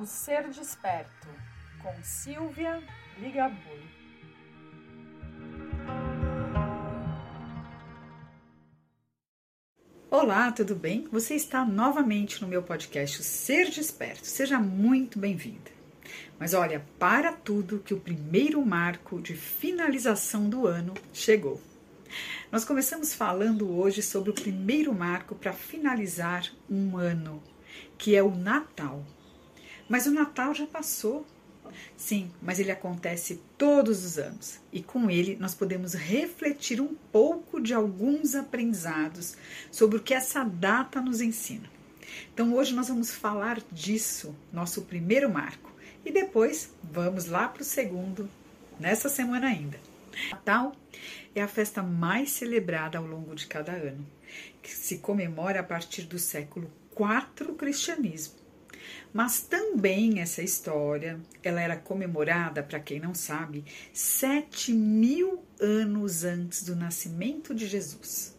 O Ser Desperto, com Silvia Ligabui. Olá, tudo bem? Você está novamente no meu podcast o Ser Desperto. Seja muito bem-vinda. Mas olha, para tudo que o primeiro marco de finalização do ano chegou. Nós começamos falando hoje sobre o primeiro marco para finalizar um ano, que é o Natal. Mas o Natal já passou. Sim, mas ele acontece todos os anos e com ele nós podemos refletir um pouco de alguns aprendizados sobre o que essa data nos ensina. Então hoje nós vamos falar disso, nosso primeiro marco, e depois vamos lá para o segundo, nessa semana ainda. Natal é a festa mais celebrada ao longo de cada ano, que se comemora a partir do século IV cristianismo. Mas também essa história, ela era comemorada, para quem não sabe, sete mil anos antes do nascimento de Jesus.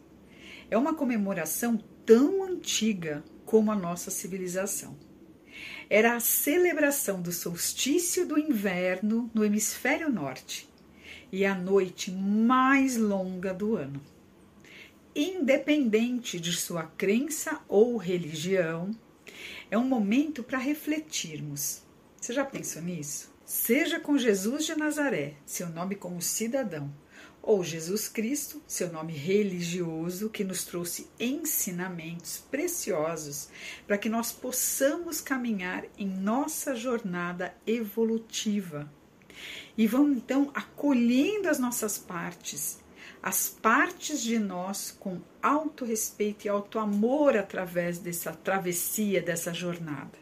É uma comemoração tão antiga como a nossa civilização. Era a celebração do solstício do inverno no hemisfério norte e a noite mais longa do ano. Independente de sua crença ou religião, é um momento para refletirmos. Você já pensou nisso? Seja com Jesus de Nazaré, seu nome como cidadão, ou Jesus Cristo, seu nome religioso, que nos trouxe ensinamentos preciosos para que nós possamos caminhar em nossa jornada evolutiva e vão então acolhendo as nossas partes, as partes de nós com alto respeito e alto amor através dessa travessia, dessa jornada.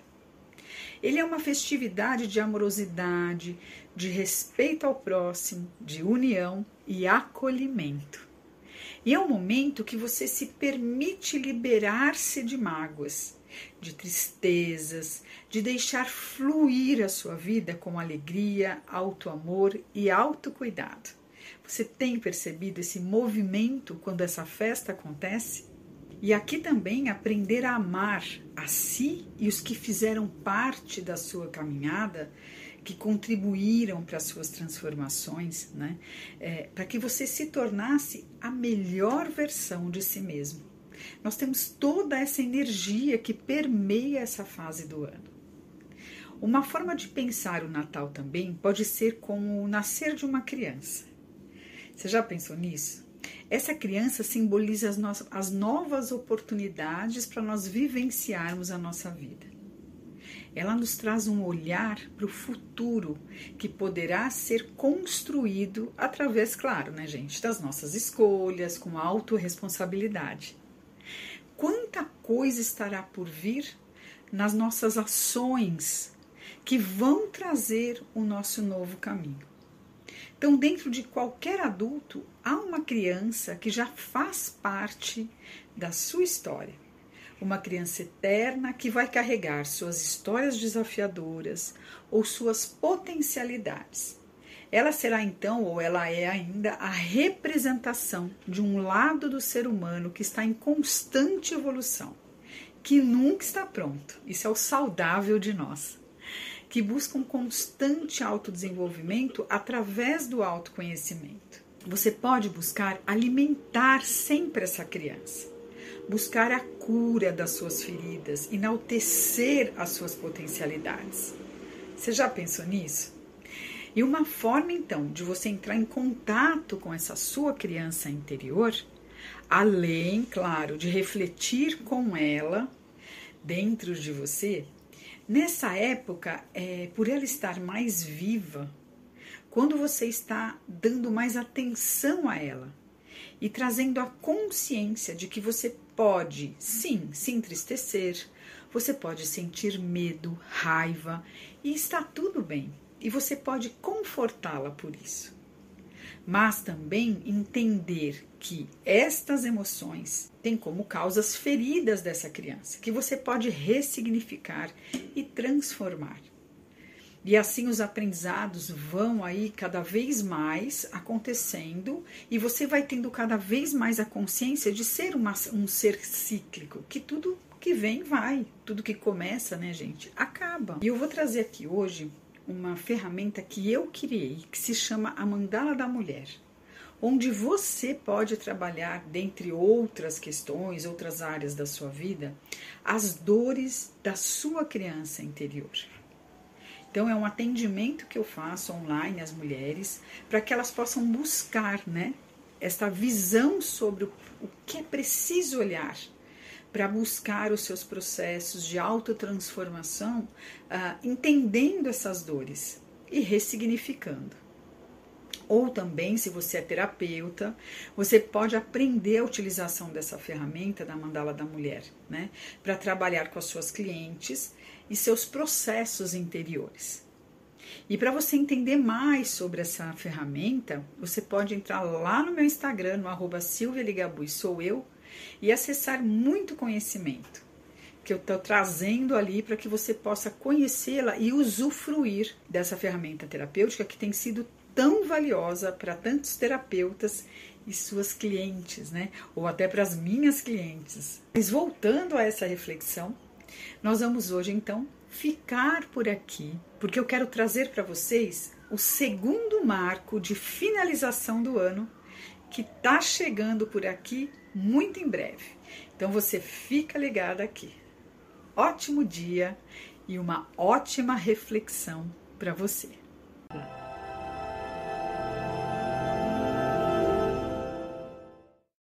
Ele é uma festividade de amorosidade, de respeito ao próximo, de união e acolhimento. E é um momento que você se permite liberar-se de mágoas, de tristezas, de deixar fluir a sua vida com alegria, alto amor e autocuidado. Você tem percebido esse movimento quando essa festa acontece? E aqui também aprender a amar a si e os que fizeram parte da sua caminhada, que contribuíram para as suas transformações, né? É, para que você se tornasse a melhor versão de si mesmo. Nós temos toda essa energia que permeia essa fase do ano. Uma forma de pensar o Natal também pode ser como o nascer de uma criança. Você já pensou nisso? Essa criança simboliza as, no as novas oportunidades para nós vivenciarmos a nossa vida. Ela nos traz um olhar para o futuro que poderá ser construído através, claro, né, gente, das nossas escolhas, com autorresponsabilidade quanta coisa estará por vir nas nossas ações que vão trazer o nosso novo caminho. Então, dentro de qualquer adulto, há uma criança que já faz parte da sua história. Uma criança eterna que vai carregar suas histórias desafiadoras ou suas potencialidades ela será então, ou ela é ainda, a representação de um lado do ser humano que está em constante evolução, que nunca está pronto. Isso é o saudável de nós. Que busca um constante autodesenvolvimento através do autoconhecimento. Você pode buscar alimentar sempre essa criança, buscar a cura das suas feridas, enaltecer as suas potencialidades. Você já pensou nisso? E uma forma então de você entrar em contato com essa sua criança interior, além, claro, de refletir com ela dentro de você, nessa época, é, por ela estar mais viva, quando você está dando mais atenção a ela e trazendo a consciência de que você pode, sim, se entristecer, você pode sentir medo, raiva e está tudo bem e você pode confortá-la por isso. Mas também entender que estas emoções têm como causas feridas dessa criança, que você pode ressignificar e transformar. E assim os aprendizados vão aí cada vez mais acontecendo e você vai tendo cada vez mais a consciência de ser uma, um ser cíclico, que tudo que vem vai, tudo que começa, né, gente, acaba. E eu vou trazer aqui hoje uma ferramenta que eu criei, que se chama a Mandala da Mulher, onde você pode trabalhar, dentre outras questões, outras áreas da sua vida, as dores da sua criança interior. Então é um atendimento que eu faço online às mulheres para que elas possam buscar, né, esta visão sobre o, que é preciso olhar para buscar os seus processos de autotransformação, uh, entendendo essas dores e ressignificando. Ou também, se você é terapeuta, você pode aprender a utilização dessa ferramenta da mandala da mulher, né, para trabalhar com as suas clientes e seus processos interiores. E para você entender mais sobre essa ferramenta, você pode entrar lá no meu Instagram, no arroba sou eu, e acessar muito conhecimento que eu estou trazendo ali para que você possa conhecê-la e usufruir dessa ferramenta terapêutica que tem sido tão valiosa para tantos terapeutas e suas clientes, né? Ou até para as minhas clientes. Mas voltando a essa reflexão, nós vamos hoje então ficar por aqui, porque eu quero trazer para vocês o segundo marco de finalização do ano que está chegando por aqui muito em breve. Então você fica ligado aqui. Ótimo dia e uma ótima reflexão para você.